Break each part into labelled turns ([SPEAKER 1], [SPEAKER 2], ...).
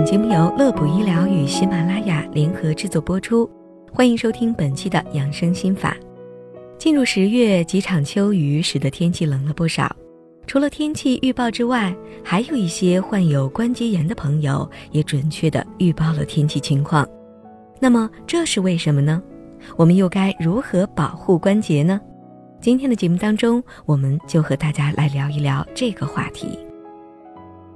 [SPEAKER 1] 本节目由乐普医疗与喜马拉雅联合制作播出，欢迎收听本期的养生心法。进入十月，几场秋雨使得天气冷了不少。除了天气预报之外，还有一些患有关节炎的朋友也准确的预报了天气情况。那么这是为什么呢？我们又该如何保护关节呢？今天的节目当中，我们就和大家来聊一聊这个话题。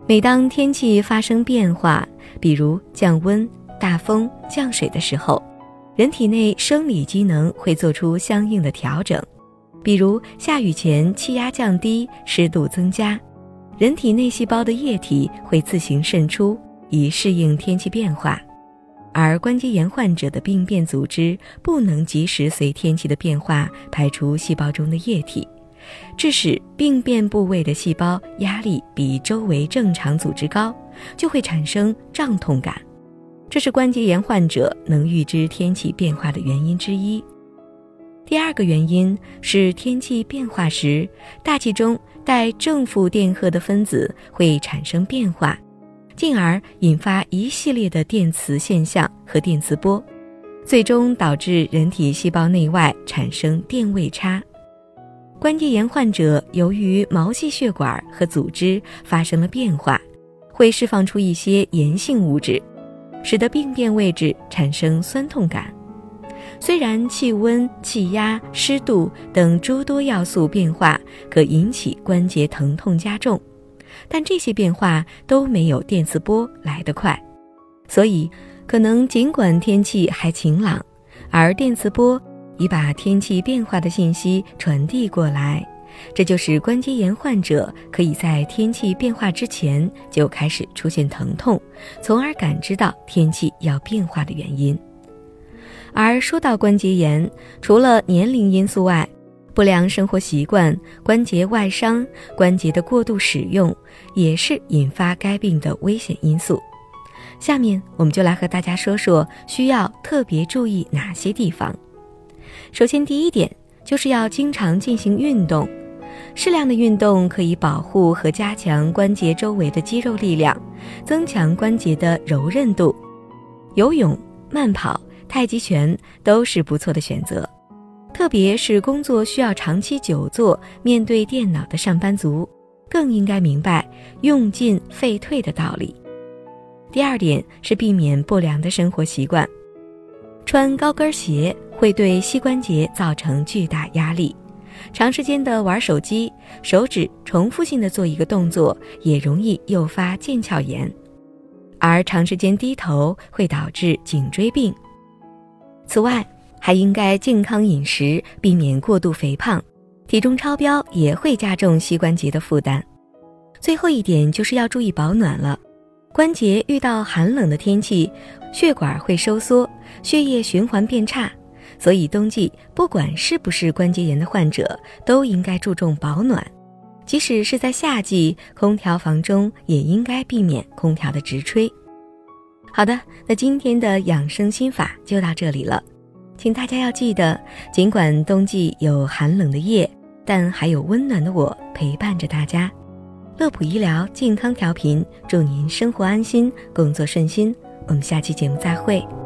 [SPEAKER 1] 每当天气发生变化，比如降温、大风、降水的时候，人体内生理机能会做出相应的调整。比如下雨前气压降低、湿度增加，人体内细胞的液体会自行渗出，以适应天气变化。而关节炎患者的病变组织不能及时随天气的变化排出细胞中的液体。致使病变部位的细胞压力比周围正常组织高，就会产生胀痛感，这是关节炎患者能预知天气变化的原因之一。第二个原因是天气变化时，大气中带正负电荷的分子会产生变化，进而引发一系列的电磁现象和电磁波，最终导致人体细胞内外产生电位差。关节炎患者由于毛细血管和组织发生了变化，会释放出一些炎性物质，使得病变位置产生酸痛感。虽然气温、气压、湿度等诸多要素变化可引起关节疼痛加重，但这些变化都没有电磁波来得快，所以可能尽管天气还晴朗，而电磁波。已把天气变化的信息传递过来，这就是关节炎患者可以在天气变化之前就开始出现疼痛，从而感知到天气要变化的原因。而说到关节炎，除了年龄因素外，不良生活习惯、关节外伤、关节的过度使用，也是引发该病的危险因素。下面我们就来和大家说说需要特别注意哪些地方。首先，第一点就是要经常进行运动，适量的运动可以保护和加强关节周围的肌肉力量，增强关节的柔韧度。游泳、慢跑、太极拳都是不错的选择，特别是工作需要长期久坐、面对电脑的上班族，更应该明白“用进废退”的道理。第二点是避免不良的生活习惯，穿高跟鞋。会对膝关节造成巨大压力，长时间的玩手机，手指重复性的做一个动作，也容易诱发腱鞘炎，而长时间低头会导致颈椎病。此外，还应该健康饮食，避免过度肥胖，体重超标也会加重膝关节的负担。最后一点就是要注意保暖了，关节遇到寒冷的天气，血管会收缩，血液循环变差。所以冬季不管是不是关节炎的患者，都应该注重保暖。即使是在夏季，空调房中也应该避免空调的直吹。好的，那今天的养生心法就到这里了，请大家要记得，尽管冬季有寒冷的夜，但还有温暖的我陪伴着大家。乐普医疗健康调频，祝您生活安心，工作顺心。我们下期节目再会。